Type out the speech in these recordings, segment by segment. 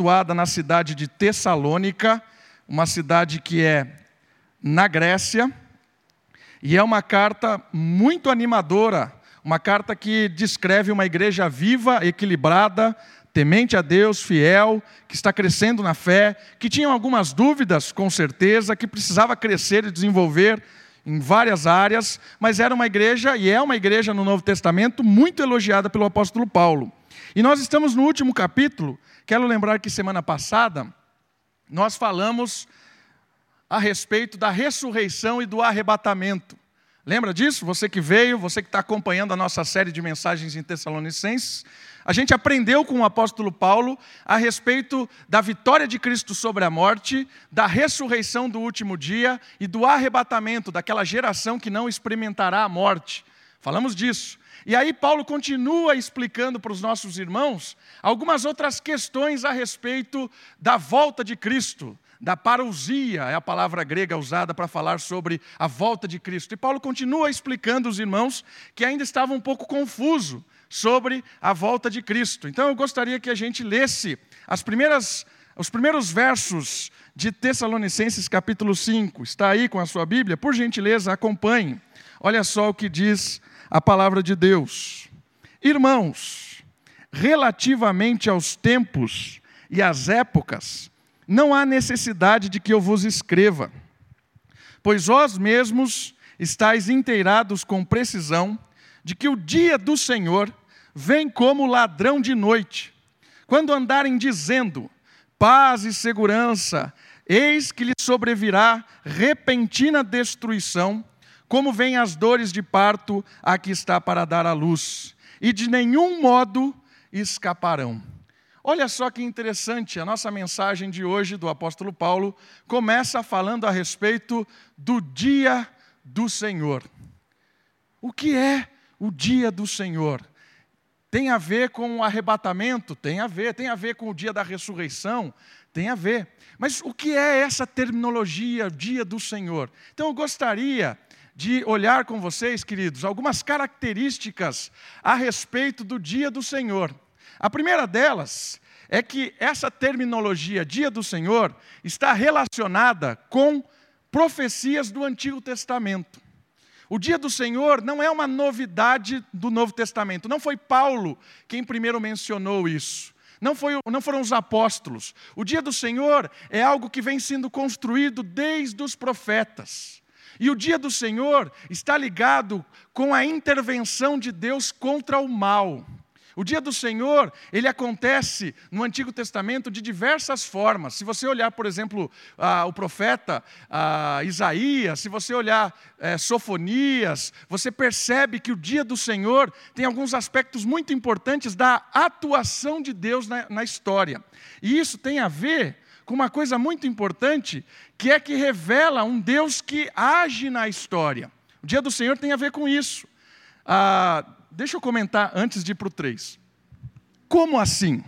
situada na cidade de Tessalônica, uma cidade que é na Grécia, e é uma carta muito animadora, uma carta que descreve uma igreja viva, equilibrada, temente a Deus, fiel, que está crescendo na fé, que tinha algumas dúvidas, com certeza, que precisava crescer e desenvolver em várias áreas, mas era uma igreja, e é uma igreja no Novo Testamento, muito elogiada pelo apóstolo Paulo. E nós estamos no último capítulo, quero lembrar que semana passada nós falamos a respeito da ressurreição e do arrebatamento. Lembra disso? Você que veio, você que está acompanhando a nossa série de mensagens em Tessalonicenses, a gente aprendeu com o apóstolo Paulo a respeito da vitória de Cristo sobre a morte, da ressurreição do último dia e do arrebatamento daquela geração que não experimentará a morte. Falamos disso. E aí Paulo continua explicando para os nossos irmãos algumas outras questões a respeito da volta de Cristo, da parousia, é a palavra grega usada para falar sobre a volta de Cristo. E Paulo continua explicando aos irmãos que ainda estavam um pouco confuso sobre a volta de Cristo. Então eu gostaria que a gente lesse as primeiras, os primeiros versos de Tessalonicenses capítulo 5. Está aí com a sua Bíblia? Por gentileza, acompanhe. Olha só o que diz a palavra de Deus. Irmãos, relativamente aos tempos e às épocas, não há necessidade de que eu vos escreva, pois vós mesmos estáis inteirados com precisão de que o dia do Senhor vem como ladrão de noite. Quando andarem dizendo paz e segurança, eis que lhe sobrevirá repentina destruição, como vêm as dores de parto a que está para dar à luz, e de nenhum modo escaparão. Olha só que interessante, a nossa mensagem de hoje do apóstolo Paulo começa falando a respeito do dia do Senhor. O que é o dia do Senhor? Tem a ver com o arrebatamento? Tem a ver. Tem a ver com o dia da ressurreição? Tem a ver. Mas o que é essa terminologia, dia do Senhor? Então eu gostaria de olhar com vocês, queridos, algumas características a respeito do dia do Senhor. A primeira delas é que essa terminologia, dia do Senhor, está relacionada com profecias do Antigo Testamento. O dia do Senhor não é uma novidade do Novo Testamento. Não foi Paulo quem primeiro mencionou isso. Não, foi, não foram os apóstolos. O dia do Senhor é algo que vem sendo construído desde os profetas. E o dia do Senhor está ligado com a intervenção de Deus contra o mal. O dia do Senhor, ele acontece no Antigo Testamento de diversas formas. Se você olhar, por exemplo, ah, o profeta ah, Isaías, se você olhar eh, Sofonias, você percebe que o dia do Senhor tem alguns aspectos muito importantes da atuação de Deus na, na história. E isso tem a ver com uma coisa muito importante, que é que revela um Deus que age na história. O dia do Senhor tem a ver com isso. Ah, deixa eu comentar antes de ir para o 3. Como assim?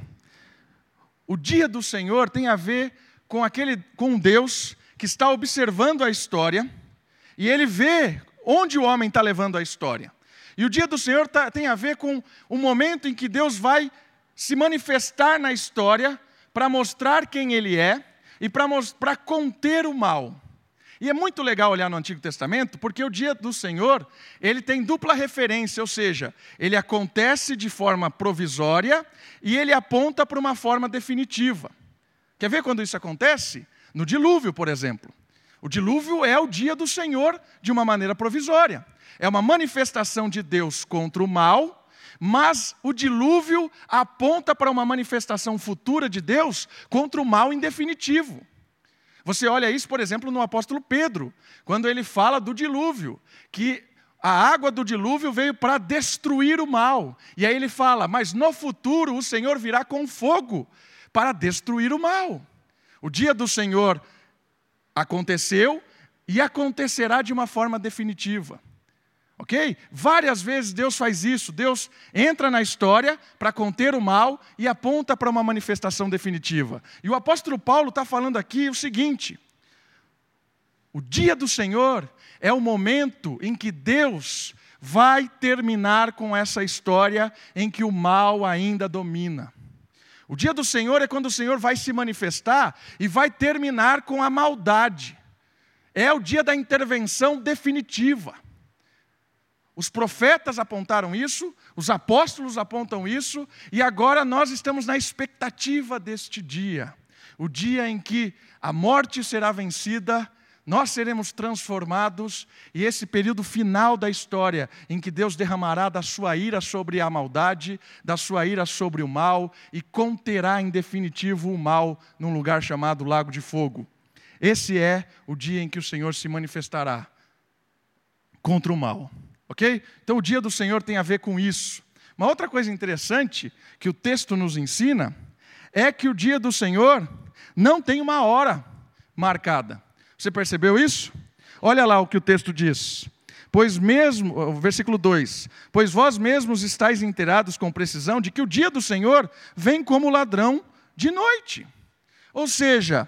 O dia do Senhor tem a ver com aquele com Deus que está observando a história e ele vê onde o homem está levando a história. E o dia do Senhor tá, tem a ver com o momento em que Deus vai se manifestar na história para mostrar quem ele é e para conter o mal. E é muito legal olhar no Antigo Testamento, porque o dia do Senhor, ele tem dupla referência, ou seja, ele acontece de forma provisória e ele aponta para uma forma definitiva. Quer ver quando isso acontece? No dilúvio, por exemplo. O dilúvio é o dia do Senhor de uma maneira provisória. É uma manifestação de Deus contra o mal mas o dilúvio aponta para uma manifestação futura de Deus contra o mal em definitivo. Você olha isso, por exemplo, no apóstolo Pedro, quando ele fala do dilúvio, que a água do dilúvio veio para destruir o mal. E aí ele fala: Mas no futuro o Senhor virá com fogo para destruir o mal. O dia do Senhor aconteceu e acontecerá de uma forma definitiva. Ok? Várias vezes Deus faz isso. Deus entra na história para conter o mal e aponta para uma manifestação definitiva. E o apóstolo Paulo está falando aqui o seguinte: o dia do Senhor é o momento em que Deus vai terminar com essa história em que o mal ainda domina. O dia do Senhor é quando o Senhor vai se manifestar e vai terminar com a maldade. É o dia da intervenção definitiva. Os profetas apontaram isso, os apóstolos apontam isso, e agora nós estamos na expectativa deste dia o dia em que a morte será vencida nós seremos transformados e esse período final da história, em que Deus derramará da sua ira sobre a maldade, da sua ira sobre o mal e conterá em definitivo o mal num lugar chamado Lago de Fogo. Esse é o dia em que o Senhor se manifestará contra o mal. Ok? Então o dia do Senhor tem a ver com isso. Uma outra coisa interessante que o texto nos ensina é que o dia do Senhor não tem uma hora marcada. Você percebeu isso? Olha lá o que o texto diz. Pois mesmo, versículo 2: Pois vós mesmos estáis inteirados com precisão de que o dia do Senhor vem como ladrão de noite. Ou seja,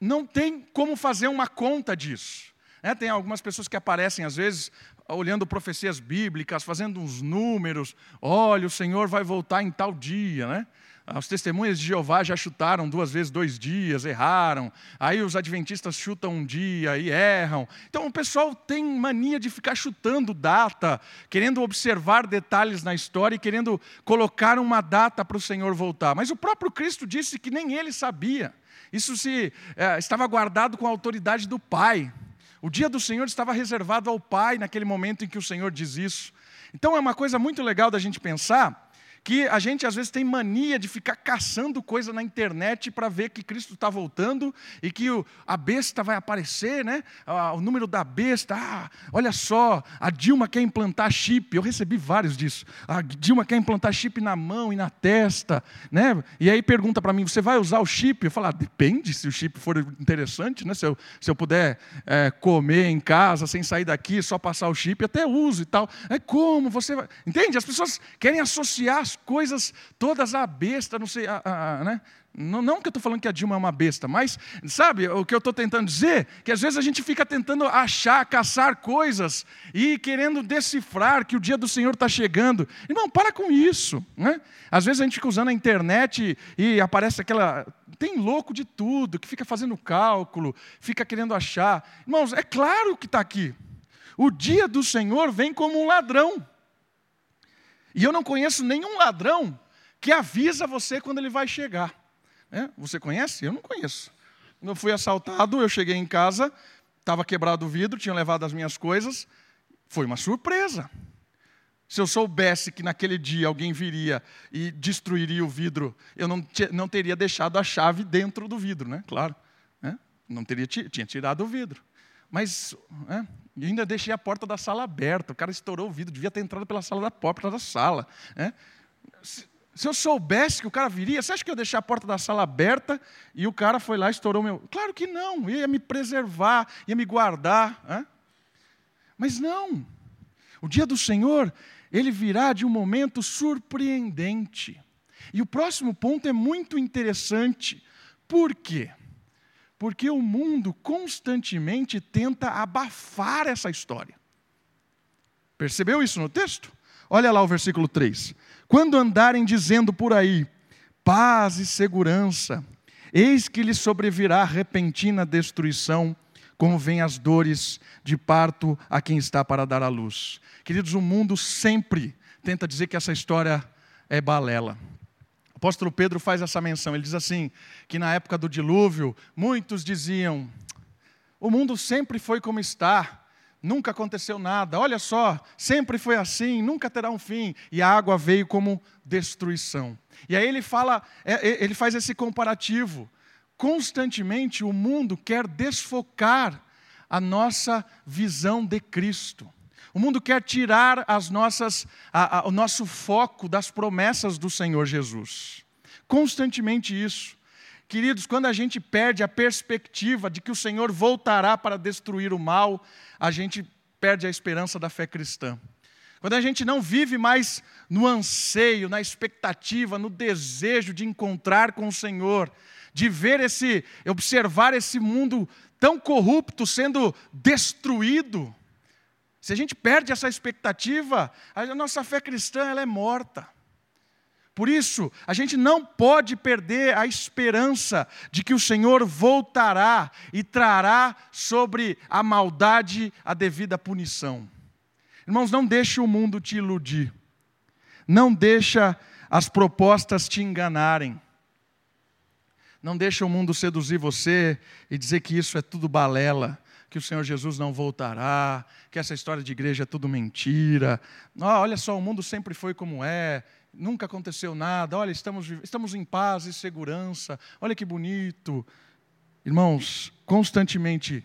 não tem como fazer uma conta disso. É, tem algumas pessoas que aparecem, às vezes, olhando profecias bíblicas, fazendo uns números. Olha, o Senhor vai voltar em tal dia, né? As testemunhas de Jeová já chutaram duas vezes dois dias, erraram. Aí os adventistas chutam um dia e erram. Então o pessoal tem mania de ficar chutando data, querendo observar detalhes na história e querendo colocar uma data para o Senhor voltar. Mas o próprio Cristo disse que nem ele sabia. Isso se é, estava guardado com a autoridade do Pai. O dia do Senhor estava reservado ao Pai naquele momento em que o Senhor diz isso. Então é uma coisa muito legal da gente pensar que a gente às vezes tem mania de ficar caçando coisa na internet para ver que Cristo está voltando e que o, a besta vai aparecer, né? o número da besta. Ah, olha só, a Dilma quer implantar chip. Eu recebi vários disso. A Dilma quer implantar chip na mão e na testa, né? E aí pergunta para mim: você vai usar o chip? Eu falo: ah, depende se o chip for interessante, né? Se eu, se eu puder é, comer em casa sem sair daqui, só passar o chip, até uso e tal. É como você vai. Entende? As pessoas querem associar as coisas todas à besta, não sei, a, a, né? Não, não que eu estou falando que a Dilma é uma besta, mas, sabe, o que eu estou tentando dizer? Que às vezes a gente fica tentando achar, caçar coisas e querendo decifrar que o dia do Senhor está chegando. Irmão, para com isso. Né? Às vezes a gente fica usando a internet e aparece aquela. Tem louco de tudo, que fica fazendo cálculo, fica querendo achar. Irmãos, é claro que está aqui. O dia do Senhor vem como um ladrão. E eu não conheço nenhum ladrão que avisa você quando ele vai chegar. É? Você conhece? Eu não conheço. Quando eu fui assaltado, eu cheguei em casa, estava quebrado o vidro, tinham levado as minhas coisas. Foi uma surpresa. Se eu soubesse que naquele dia alguém viria e destruiria o vidro, eu não, não teria deixado a chave dentro do vidro, né? Claro. Né? Não teria tinha tirado o vidro. Mas é, ainda deixei a porta da sala aberta. O cara estourou o vidro, devia ter entrado pela sala da porta da sala. É. Se, se, eu soubesse que o cara viria, você acha que eu deixei a porta da sala aberta e o cara foi lá e estourou meu. Claro que não, ia me preservar, ia me guardar. Mas não. O dia do Senhor, ele virá de um momento surpreendente. E o próximo ponto é muito interessante. Por quê? Porque o mundo constantemente tenta abafar essa história. Percebeu isso no texto? Olha lá o versículo 3. Quando andarem dizendo por aí, paz e segurança, eis que lhes sobrevirá repentina destruição, como vêm as dores de parto a quem está para dar à luz. Queridos, o mundo sempre tenta dizer que essa história é balela. O apóstolo Pedro faz essa menção. Ele diz assim: que na época do dilúvio, muitos diziam: o mundo sempre foi como está, nunca aconteceu nada, olha só, sempre foi assim, nunca terá um fim. E a água veio como destruição. E aí ele fala, é, é, ele faz esse comparativo. Constantemente o mundo quer desfocar a nossa visão de Cristo. O mundo quer tirar as nossas, a, a, o nosso foco das promessas do Senhor Jesus. Constantemente isso. Queridos, quando a gente perde a perspectiva de que o Senhor voltará para destruir o mal, a gente perde a esperança da fé cristã. Quando a gente não vive mais no anseio, na expectativa, no desejo de encontrar com o Senhor, de ver esse, observar esse mundo tão corrupto sendo destruído, se a gente perde essa expectativa, a nossa fé cristã ela é morta. Por isso, a gente não pode perder a esperança de que o Senhor voltará e trará sobre a maldade a devida punição. Irmãos, não deixe o mundo te iludir. Não deixa as propostas te enganarem. Não deixa o mundo seduzir você e dizer que isso é tudo balela, que o Senhor Jesus não voltará, que essa história de igreja é tudo mentira. Oh, olha só, o mundo sempre foi como é, nunca aconteceu nada. Olha, estamos, estamos em paz e segurança. Olha que bonito. Irmãos, constantemente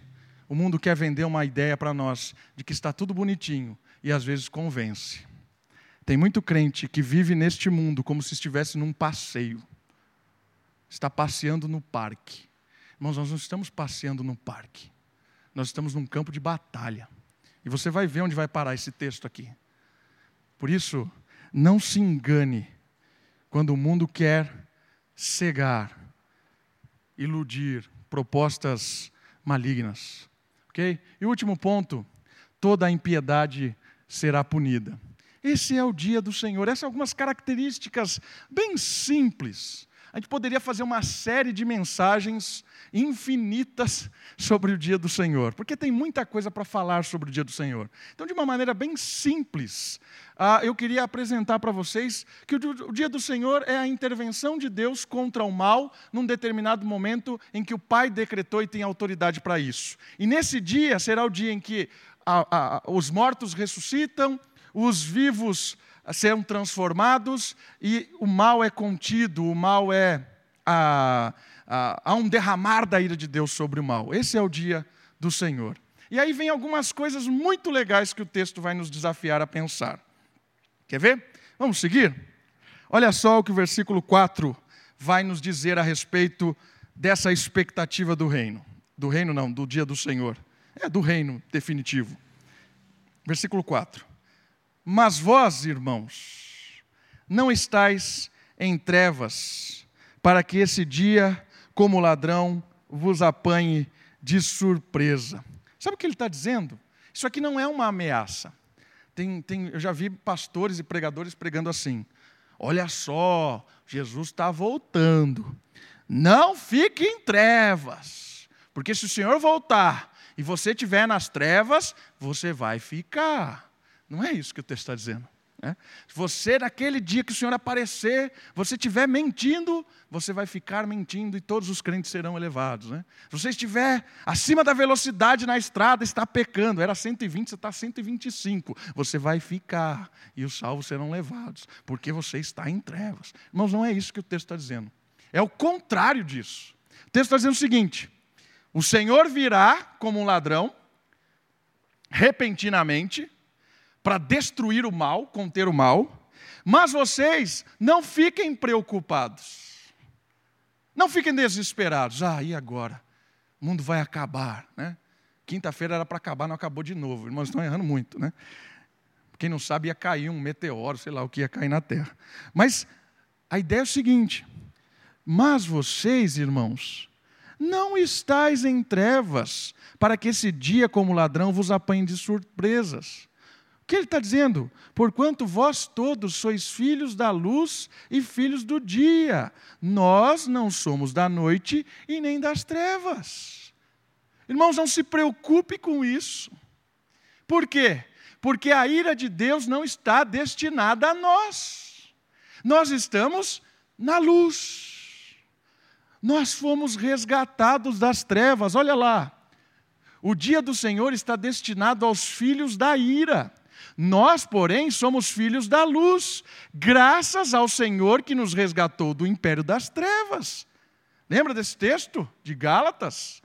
o mundo quer vender uma ideia para nós de que está tudo bonitinho e às vezes convence. Tem muito crente que vive neste mundo como se estivesse num passeio. Está passeando no parque. Irmãos, nós não estamos passeando no parque. Nós estamos num campo de batalha. E você vai ver onde vai parar esse texto aqui. Por isso, não se engane quando o mundo quer cegar, iludir, propostas malignas. Ok? E o último ponto: toda a impiedade será punida. Esse é o dia do Senhor. Essas são algumas características bem simples. A gente poderia fazer uma série de mensagens infinitas sobre o dia do Senhor, porque tem muita coisa para falar sobre o dia do Senhor. Então, de uma maneira bem simples, uh, eu queria apresentar para vocês que o, dia do Senhor é a intervenção de Deus contra o mal num determinado momento em que o Pai decretou e tem autoridade para isso. E nesse dia será o dia em que os mortos ressuscitam, os vivos serão transformados e o mal é contido, o mal é. há um derramar da ira de Deus sobre o mal. Esse é o dia do Senhor. E aí vem algumas coisas muito legais que o texto vai nos desafiar a pensar. Quer ver? Vamos seguir? Olha só o que o versículo 4 vai nos dizer a respeito dessa expectativa do reino. Do reino, não, do dia do Senhor. É do reino definitivo. Versículo 4. Mas vós, irmãos, não estáis em trevas, para que esse dia, como ladrão, vos apanhe de surpresa. Sabe o que ele está dizendo? Isso aqui não é uma ameaça. Tem, tem, eu já vi pastores e pregadores pregando assim: olha só, Jesus está voltando. Não fique em trevas, porque se o Senhor voltar e você estiver nas trevas, você vai ficar. Não é isso que o texto está dizendo. Né? Você, naquele dia que o Senhor aparecer, você estiver mentindo, você vai ficar mentindo e todos os crentes serão elevados. Né? Se você estiver acima da velocidade na estrada, está pecando, era 120, você está 125, você vai ficar e os salvos serão levados, porque você está em trevas. Irmãos, não é isso que o texto está dizendo. É o contrário disso. O texto está dizendo o seguinte: o Senhor virá como um ladrão, repentinamente, para destruir o mal, conter o mal, mas vocês não fiquem preocupados. Não fiquem desesperados. Ah, e agora? O mundo vai acabar, né? Quinta-feira era para acabar, não acabou de novo. Irmãos, estão errando muito, né? Quem não sabe, ia cair um meteoro, sei lá o que ia cair na terra. Mas a ideia é o seguinte: mas vocês, irmãos, não estáis em trevas, para que esse dia, como ladrão, vos apanhe de surpresas que ele está dizendo? Porquanto vós todos sois filhos da luz e filhos do dia, nós não somos da noite e nem das trevas. Irmãos, não se preocupe com isso. Por quê? Porque a ira de Deus não está destinada a nós. Nós estamos na luz. Nós fomos resgatados das trevas. Olha lá. O dia do Senhor está destinado aos filhos da ira. Nós, porém, somos filhos da luz, graças ao Senhor que nos resgatou do império das trevas. Lembra desse texto de Gálatas?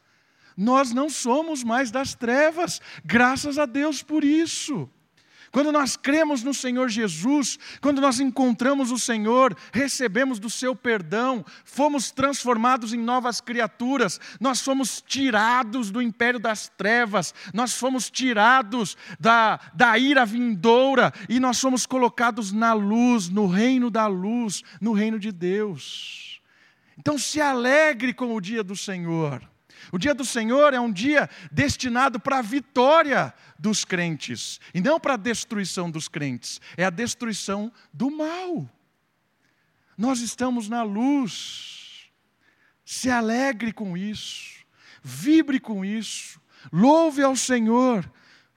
Nós não somos mais das trevas, graças a Deus por isso. Quando nós cremos no Senhor Jesus, quando nós encontramos o Senhor, recebemos do seu perdão, fomos transformados em novas criaturas, nós fomos tirados do império das trevas, nós fomos tirados da, da ira vindoura e nós fomos colocados na luz, no reino da luz, no reino de Deus. Então se alegre com o dia do Senhor. O dia do Senhor é um dia destinado para a vitória dos crentes, e não para a destruição dos crentes, é a destruição do mal. Nós estamos na luz. Se alegre com isso, vibre com isso, louve ao Senhor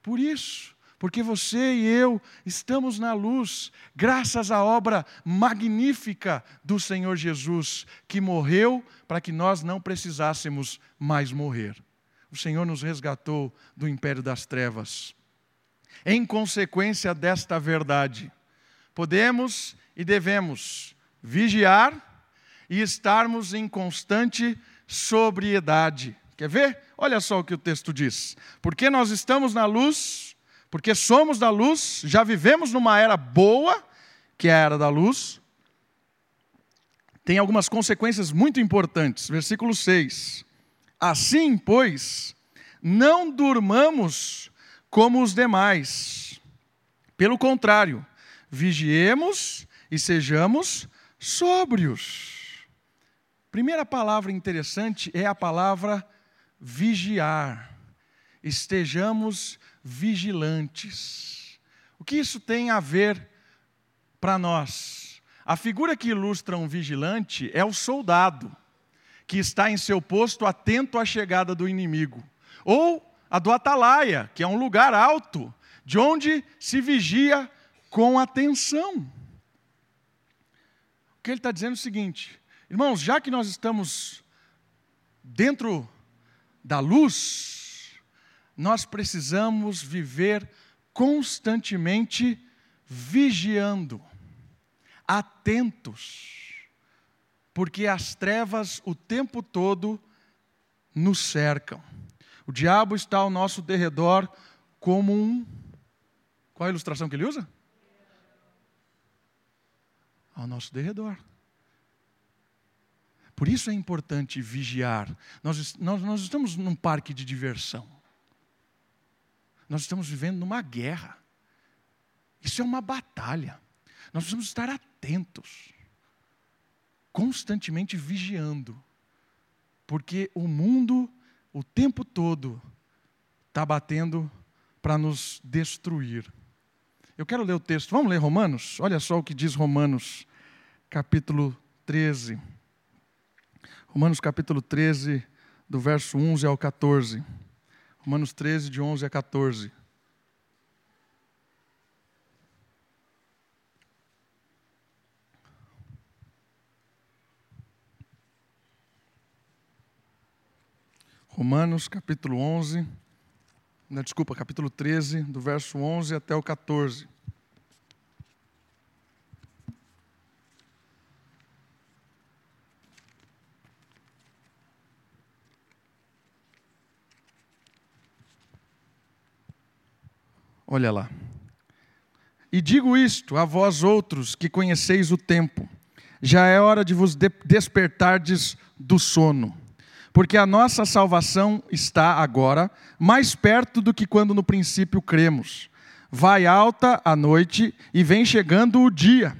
por isso, porque você e eu estamos na luz, graças à obra magnífica do Senhor Jesus, que morreu para que nós não precisássemos mais morrer. O Senhor nos resgatou do império das trevas. Em consequência desta verdade, podemos e devemos vigiar e estarmos em constante sobriedade. Quer ver? Olha só o que o texto diz. Porque nós estamos na luz, porque somos da luz, já vivemos numa era boa, que é a era da luz, tem algumas consequências muito importantes. Versículo 6. Assim, pois, não durmamos como os demais. Pelo contrário, vigiemos e sejamos sóbrios. Primeira palavra interessante é a palavra vigiar. Estejamos vigilantes. O que isso tem a ver para nós? A figura que ilustra um vigilante é o soldado que está em seu posto atento à chegada do inimigo. Ou a do atalaia, que é um lugar alto, de onde se vigia com atenção. O que ele está dizendo é o seguinte, irmãos, já que nós estamos dentro da luz, nós precisamos viver constantemente vigiando, atentos porque as trevas o tempo todo nos cercam. O diabo está ao nosso derredor como um. Qual a ilustração que ele usa? Ao nosso derredor. Por isso é importante vigiar. Nós, nós, nós estamos num parque de diversão. Nós estamos vivendo numa guerra. Isso é uma batalha. Nós precisamos estar atentos constantemente vigiando, porque o mundo, o tempo todo, está batendo para nos destruir. Eu quero ler o texto, vamos ler Romanos? Olha só o que diz Romanos, capítulo 13. Romanos, capítulo 13, do verso 11 ao 14. Romanos 13, de 11 a 14. Romanos capítulo 11, não, desculpa, capítulo 13, do verso 11 até o 14. Olha lá. E digo isto a vós outros que conheceis o tempo, já é hora de vos despertardes do sono porque a nossa salvação está agora mais perto do que quando no princípio cremos. Vai alta a noite e vem chegando o dia.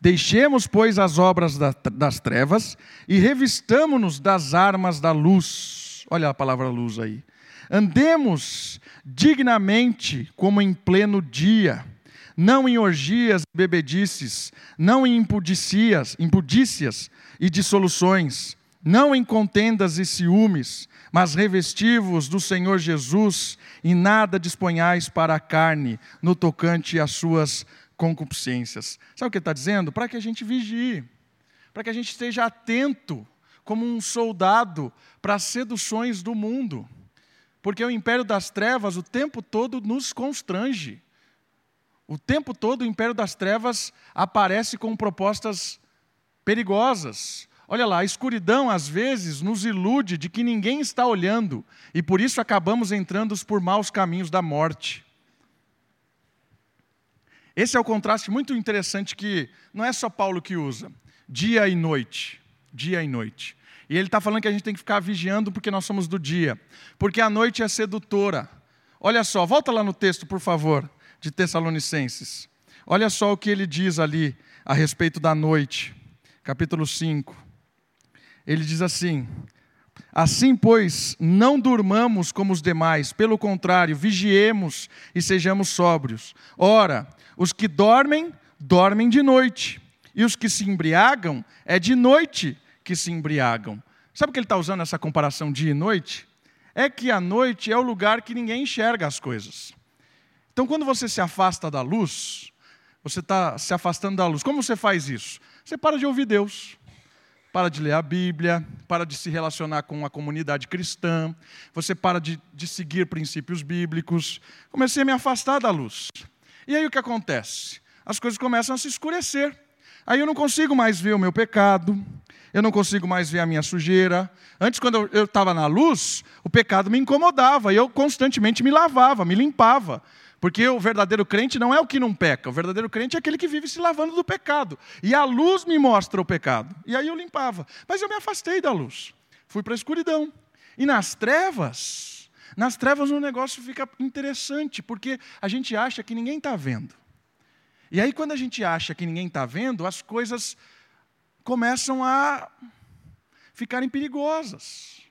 Deixemos, pois, as obras das trevas e revistamo-nos das armas da luz. Olha a palavra luz aí. Andemos dignamente como em pleno dia, não em orgias e bebedices, não em impudícias, impudícias e dissoluções não em contendas e ciúmes, mas revestivos do Senhor Jesus e nada disponhais para a carne no tocante às suas concupiscências. Sabe o que está dizendo? Para que a gente vigie, para que a gente esteja atento, como um soldado, para as seduções do mundo. Porque o império das trevas o tempo todo nos constrange. O tempo todo o império das trevas aparece com propostas perigosas, Olha lá, a escuridão às vezes nos ilude de que ninguém está olhando e por isso acabamos entrando por maus caminhos da morte. Esse é o contraste muito interessante que não é só Paulo que usa, dia e noite, dia e noite. E ele está falando que a gente tem que ficar vigiando porque nós somos do dia, porque a noite é sedutora. Olha só, volta lá no texto, por favor, de Tessalonicenses. Olha só o que ele diz ali a respeito da noite, capítulo 5 ele diz assim: Assim, pois, não durmamos como os demais, pelo contrário, vigiemos e sejamos sóbrios. Ora, os que dormem, dormem de noite, e os que se embriagam é de noite que se embriagam. Sabe que ele está usando essa comparação dia e noite? É que a noite é o lugar que ninguém enxerga as coisas. Então, quando você se afasta da luz, você está se afastando da luz. Como você faz isso? Você para de ouvir Deus, para de ler a Bíblia, para de se relacionar com a comunidade cristã, você para de, de seguir princípios bíblicos. Comecei a me afastar da luz. E aí o que acontece? As coisas começam a se escurecer. Aí eu não consigo mais ver o meu pecado, eu não consigo mais ver a minha sujeira. Antes, quando eu estava na luz, o pecado me incomodava e eu constantemente me lavava, me limpava. Porque o verdadeiro crente não é o que não peca, o verdadeiro crente é aquele que vive se lavando do pecado. E a luz me mostra o pecado. E aí eu limpava. Mas eu me afastei da luz, fui para a escuridão. E nas trevas, nas trevas o negócio fica interessante, porque a gente acha que ninguém está vendo. E aí, quando a gente acha que ninguém está vendo, as coisas começam a ficarem perigosas.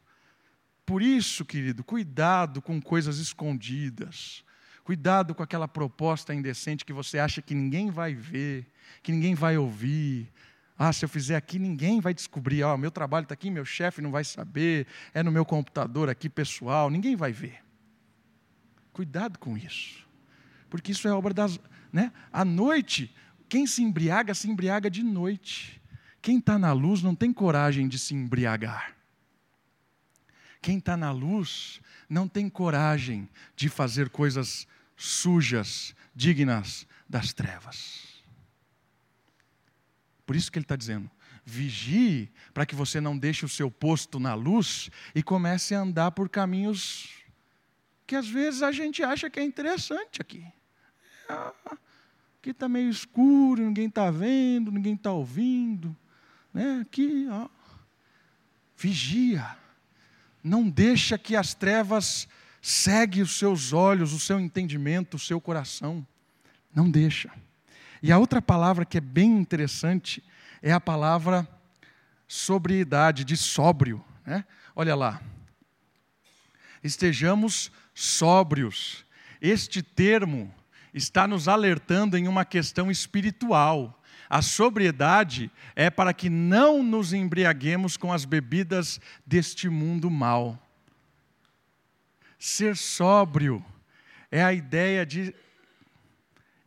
Por isso, querido, cuidado com coisas escondidas. Cuidado com aquela proposta indecente que você acha que ninguém vai ver, que ninguém vai ouvir. Ah, se eu fizer aqui, ninguém vai descobrir. Ah, meu trabalho está aqui, meu chefe não vai saber. É no meu computador aqui, pessoal, ninguém vai ver. Cuidado com isso. Porque isso é obra das. Né? À noite, quem se embriaga, se embriaga de noite. Quem está na luz não tem coragem de se embriagar. Quem está na luz não tem coragem de fazer coisas sujas, dignas das trevas. Por isso que ele está dizendo: vigie para que você não deixe o seu posto na luz e comece a andar por caminhos que às vezes a gente acha que é interessante aqui. Aqui está meio escuro, ninguém está vendo, ninguém está ouvindo. Né? Aqui, ó. Vigia. Não deixa que as trevas segue os seus olhos, o seu entendimento, o seu coração. Não deixa. E a outra palavra que é bem interessante é a palavra sobriedade, de sóbrio. Né? Olha lá. Estejamos sóbrios. Este termo está nos alertando em uma questão espiritual. A sobriedade é para que não nos embriaguemos com as bebidas deste mundo mal. Ser sóbrio é a ideia de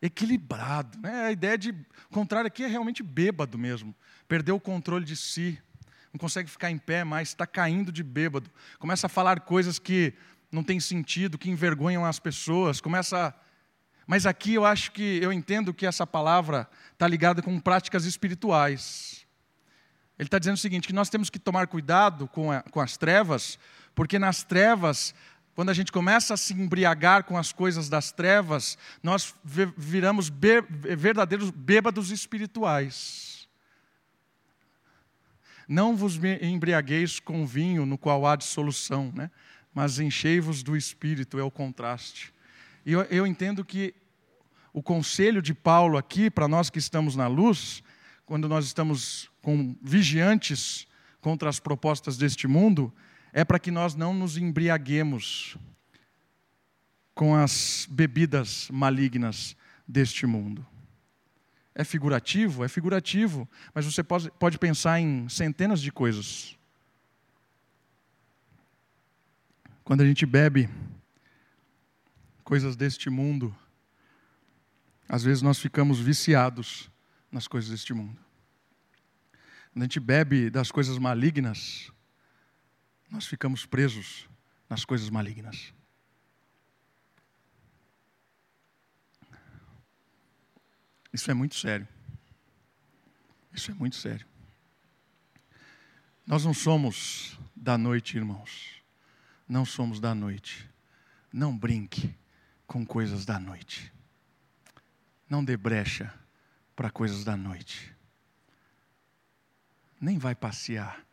equilibrado, né? a ideia de, contrário aqui é realmente bêbado mesmo, perdeu o controle de si, não consegue ficar em pé mais, está caindo de bêbado, começa a falar coisas que não têm sentido, que envergonham as pessoas, começa a mas aqui eu acho que eu entendo que essa palavra está ligada com práticas espirituais. Ele está dizendo o seguinte: que nós temos que tomar cuidado com, a, com as trevas, porque nas trevas, quando a gente começa a se embriagar com as coisas das trevas, nós viramos verdadeiros bêbados espirituais. Não vos embriagueis com vinho no qual há dissolução, né? mas enchei-vos do espírito, é o contraste. E eu, eu entendo que o conselho de Paulo aqui, para nós que estamos na luz, quando nós estamos com vigiantes contra as propostas deste mundo, é para que nós não nos embriaguemos com as bebidas malignas deste mundo. É figurativo? É figurativo, mas você pode, pode pensar em centenas de coisas. Quando a gente bebe coisas deste mundo, às vezes nós ficamos viciados nas coisas deste mundo. Quando a gente bebe das coisas malignas, nós ficamos presos nas coisas malignas. Isso é muito sério. Isso é muito sério. Nós não somos da noite, irmãos. Não somos da noite. Não brinque com coisas da noite. Não dê brecha para coisas da noite. Nem vai passear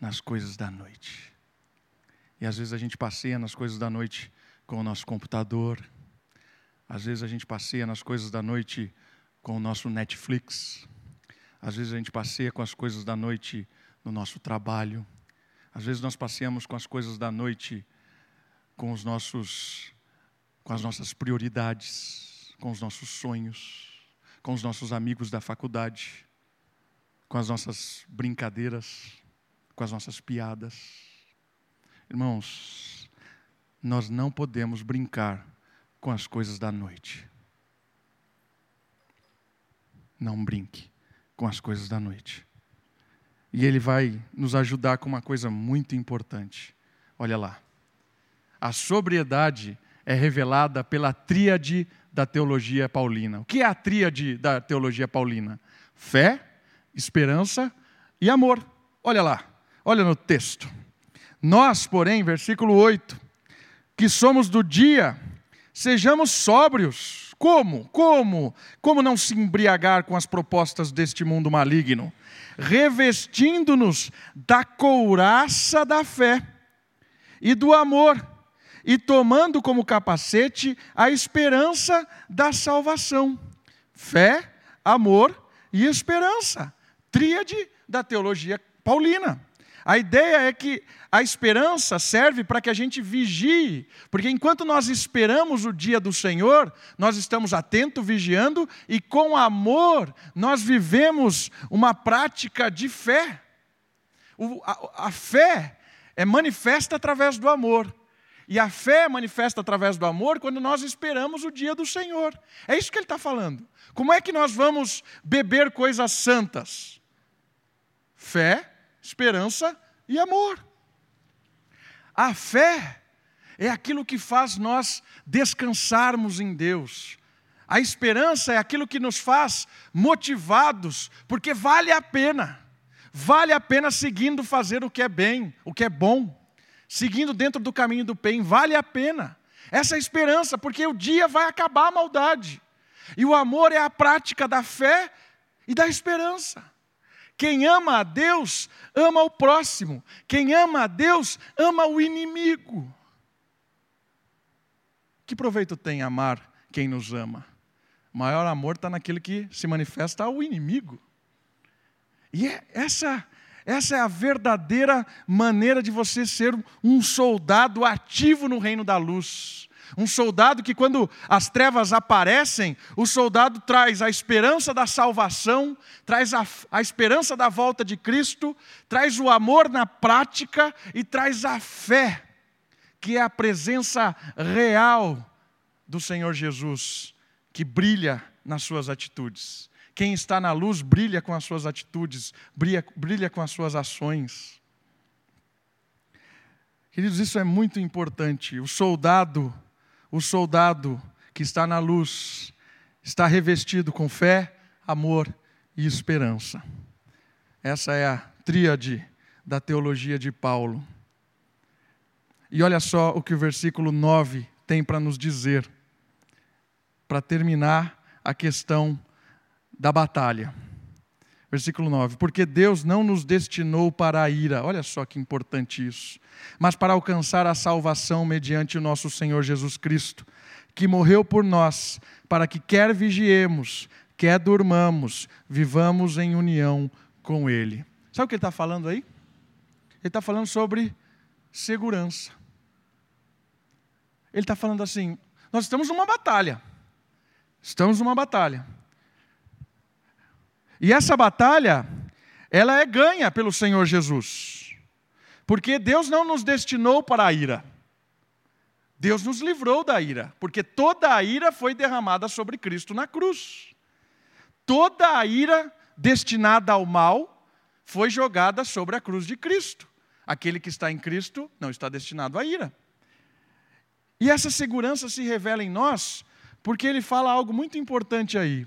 nas coisas da noite. E às vezes a gente passeia nas coisas da noite com o nosso computador. Às vezes a gente passeia nas coisas da noite com o nosso Netflix. Às vezes a gente passeia com as coisas da noite no nosso trabalho. Às vezes nós passeamos com as coisas da noite com os nossos com as nossas prioridades, com os nossos sonhos, com os nossos amigos da faculdade. com as nossas brincadeiras, com as nossas piadas. Irmãos, nós não podemos brincar com as coisas da noite. Não brinque com as coisas da noite. E ele vai nos ajudar com uma coisa muito importante. Olha lá. A sobriedade é revelada pela tríade da teologia paulina. O que é a tríade da teologia paulina? Fé, esperança e amor. Olha lá, olha no texto. Nós, porém, versículo 8, que somos do dia, sejamos sóbrios. Como? Como? Como não se embriagar com as propostas deste mundo maligno? Revestindo-nos da couraça da fé e do amor, e tomando como capacete a esperança da salvação. Fé, amor e esperança. Tríade da teologia paulina. A ideia é que a esperança serve para que a gente vigie, porque enquanto nós esperamos o dia do Senhor, nós estamos atentos, vigiando, e com amor nós vivemos uma prática de fé. O, a, a fé é manifesta através do amor. E a fé manifesta através do amor quando nós esperamos o dia do Senhor. É isso que ele está falando. Como é que nós vamos beber coisas santas? Fé, esperança e amor. A fé é aquilo que faz nós descansarmos em Deus. A esperança é aquilo que nos faz motivados, porque vale a pena. Vale a pena seguindo fazer o que é bem, o que é bom. Seguindo dentro do caminho do bem, vale a pena. Essa é a esperança, porque o dia vai acabar a maldade. E o amor é a prática da fé e da esperança. Quem ama a Deus, ama o próximo. Quem ama a Deus, ama o inimigo. Que proveito tem amar quem nos ama? O maior amor está naquele que se manifesta ao inimigo. E é essa, essa é a verdadeira maneira de você ser um soldado ativo no reino da luz. Um soldado que, quando as trevas aparecem, o soldado traz a esperança da salvação, traz a, a, esperança da volta de Cristo, traz o amor na prática e traz a fé, que é a presença real do Senhor Jesus, que brilha nas suas atitudes. Quem está na luz brilha com as suas atitudes, brilha, brilha com as suas ações. Queridos, isso é muito importante. O soldado o soldado que está na luz está revestido com fé, amor e esperança. Essa é a tríade da teologia de Paulo. E olha só o que o versículo 9 tem para nos dizer, para terminar a questão da batalha. Versículo 9: Porque Deus não nos destinou para a ira, olha só que importante isso, mas para alcançar a salvação mediante o nosso Senhor Jesus Cristo, que morreu por nós, para que quer vigiemos, quer durmamos, vivamos em união com Ele. Sabe o que ele está falando aí? Ele está falando sobre segurança. Ele está falando assim: nós estamos numa batalha. Estamos numa batalha. E essa batalha, ela é ganha pelo Senhor Jesus. Porque Deus não nos destinou para a ira. Deus nos livrou da ira, porque toda a ira foi derramada sobre Cristo na cruz. Toda a ira destinada ao mal foi jogada sobre a cruz de Cristo. Aquele que está em Cristo não está destinado à ira. E essa segurança se revela em nós, porque ele fala algo muito importante aí.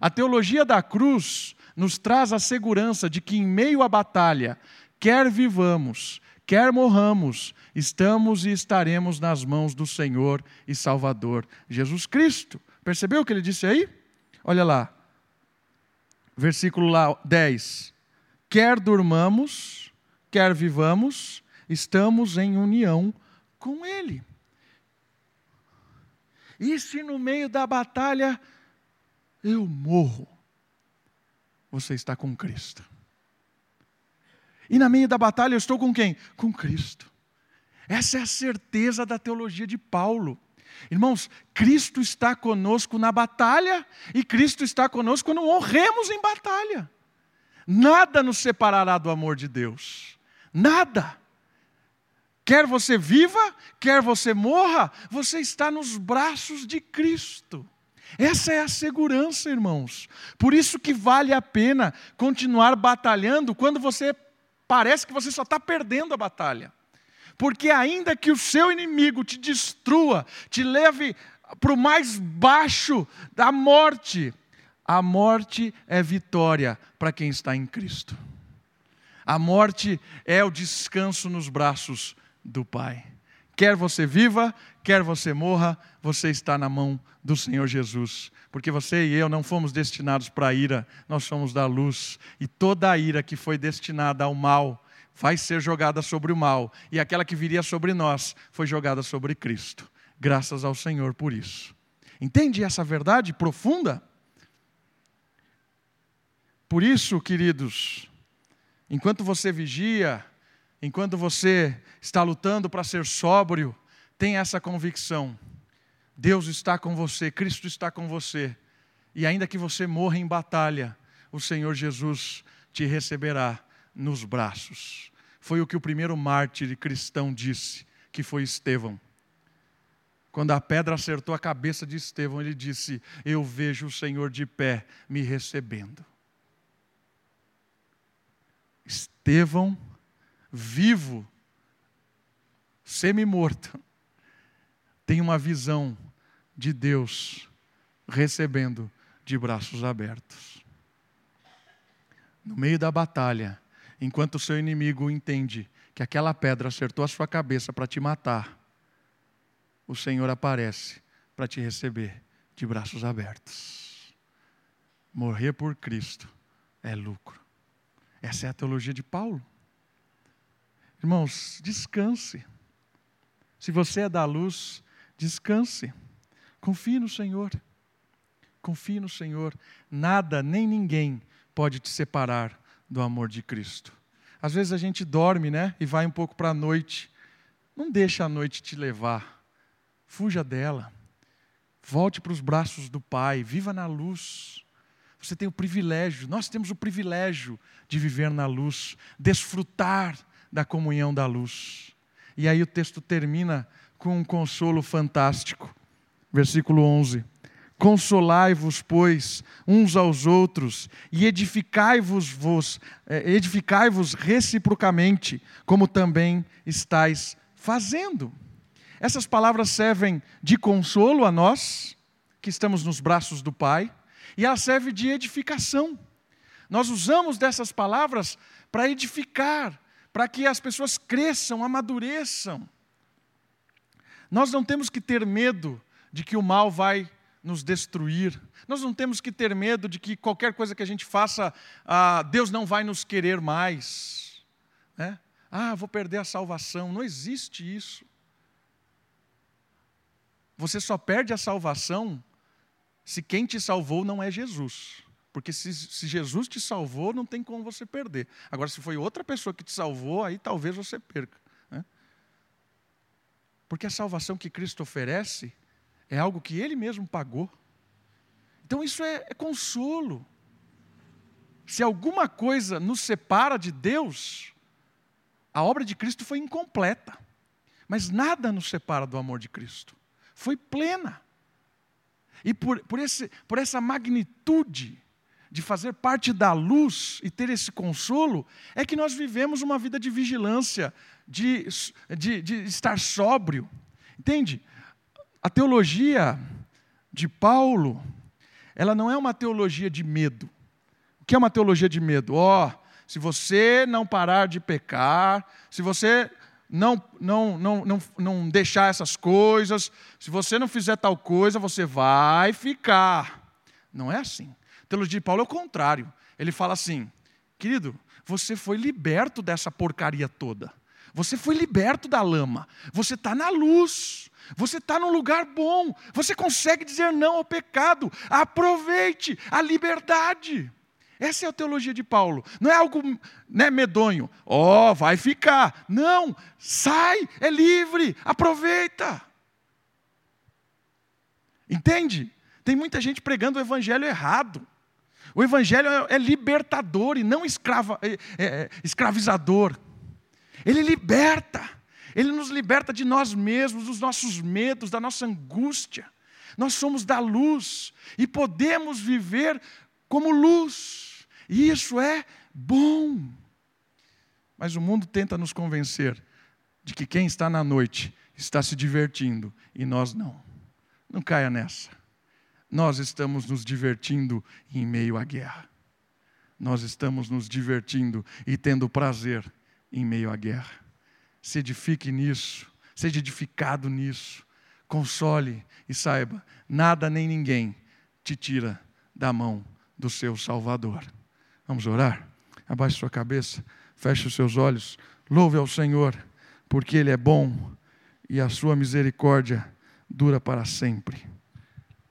A teologia da cruz nos traz a segurança de que, em meio à batalha, quer vivamos, quer morramos, estamos e estaremos nas mãos do Senhor e Salvador Jesus Cristo. Percebeu o que ele disse aí? Olha lá, versículo lá 10. Quer durmamos, quer vivamos, estamos em união com Ele. E se no meio da batalha eu morro, você está com Cristo. E na meio da batalha eu estou com quem? Com Cristo. Essa é a certeza da teologia de Paulo. Irmãos, Cristo está conosco na batalha e Cristo está conosco quando morremos em batalha. Nada nos separará do amor de Deus. Nada. Quer você viva, quer você morra, você está nos braços de Cristo. Essa é a segurança, irmãos. Por isso que vale a pena continuar batalhando quando você parece que você só está perdendo a batalha. Porque ainda que o seu inimigo te destrua, te leve para o mais baixo da morte, a morte é vitória para quem está em Cristo. A morte é o descanso nos braços do Pai. Quer você viva, quer você morra, você está na mão do Senhor Jesus. Porque você e eu não fomos destinados para a ira, nós somos da luz. E toda a ira que foi destinada ao mal vai ser jogada sobre o mal. E aquela que viria sobre nós foi jogada sobre Cristo. Graças ao Senhor por isso. Entende essa verdade profunda? Por isso, queridos, enquanto você vigia, enquanto você está lutando para ser sóbrio, tenha essa convicção. Deus está com você, Cristo está com você. E ainda que você morra em batalha, o Senhor Jesus te receberá nos braços. Foi o que o primeiro mártir cristão disse, que foi Estevão. Quando a pedra acertou a cabeça de Estevão, ele disse: Eu vejo o Senhor de pé me recebendo. Estevão, vivo, semi-morto, tem uma visão de Deus recebendo de braços abertos. No meio da batalha, enquanto o seu inimigo entende que aquela pedra acertou a sua cabeça para te matar, o Senhor aparece para te receber de braços abertos. Morrer por Cristo é lucro. Essa é a teologia de Paulo. Irmãos, descanse. Se você é da luz, descanse. Confie no Senhor. Confie no Senhor. Nada nem ninguém pode te separar do amor de Cristo. Às vezes a gente dorme, né? E vai um pouco para a noite. Não deixa a noite te levar. Fuja dela. Volte para os braços do Pai. Viva na luz. Você tem o privilégio, nós temos o privilégio de viver na luz, desfrutar da comunhão da luz. E aí o texto termina com um consolo fantástico. Versículo 11. Consolai-vos, pois, uns aos outros, e edificai-vos é, edificai-vos reciprocamente, como também estáis fazendo. Essas palavras servem de consolo a nós, que estamos nos braços do Pai, e ela serve de edificação. Nós usamos dessas palavras para edificar, para que as pessoas cresçam, amadureçam. Nós não temos que ter medo de que o mal vai nos destruir. Nós não temos que ter medo de que qualquer coisa que a gente faça, ah, Deus não vai nos querer mais. Né? Ah, vou perder a salvação. Não existe isso. Você só perde a salvação se quem te salvou não é Jesus. Porque se, se, Jesus te salvou, não tem como você perder. Agora, se foi outra pessoa que te salvou, aí talvez você perca. Né? Porque a salvação que Cristo oferece é algo que Ele mesmo pagou. Então, isso é, é consolo. Se alguma coisa nos separa de Deus, a obra de Cristo foi incompleta. Mas nada nos separa do amor de Cristo. Foi plena. E por, por, esse, por essa magnitude de fazer parte da luz e ter esse consolo, é que nós vivemos uma vida de vigilância, de, de, de estar sóbrio. Entende? A teologia de Paulo, ela não é uma teologia de medo. O que é uma teologia de medo? Ó, oh, se você não parar de pecar, se você não, não, não, não, não deixar essas coisas, se você não fizer tal coisa, você vai ficar. Não é assim. Teologia de Paulo é o contrário. Ele fala assim, querido, você foi liberto dessa porcaria toda. Você foi liberto da lama. Você está na luz. Você está num lugar bom. Você consegue dizer não ao pecado. Aproveite a liberdade. Essa é a teologia de Paulo. Não é algo né, medonho. Ó, oh, vai ficar. Não, sai, é livre, aproveita. Entende? Tem muita gente pregando o evangelho errado. O Evangelho é, é libertador e não escrava, é, é, é, escravizador. Ele liberta, ele nos liberta de nós mesmos, dos nossos medos, da nossa angústia. Nós somos da luz e podemos viver como luz, e isso é bom. Mas o mundo tenta nos convencer de que quem está na noite está se divertindo e nós não. Não caia nessa. Nós estamos nos divertindo em meio à guerra. Nós estamos nos divertindo e tendo prazer em meio à guerra. Se edifique nisso, seja edificado nisso. Console e saiba: nada nem ninguém te tira da mão do seu Salvador. Vamos orar? Abaixe sua cabeça, feche os seus olhos, louve ao Senhor, porque Ele é bom e a sua misericórdia dura para sempre.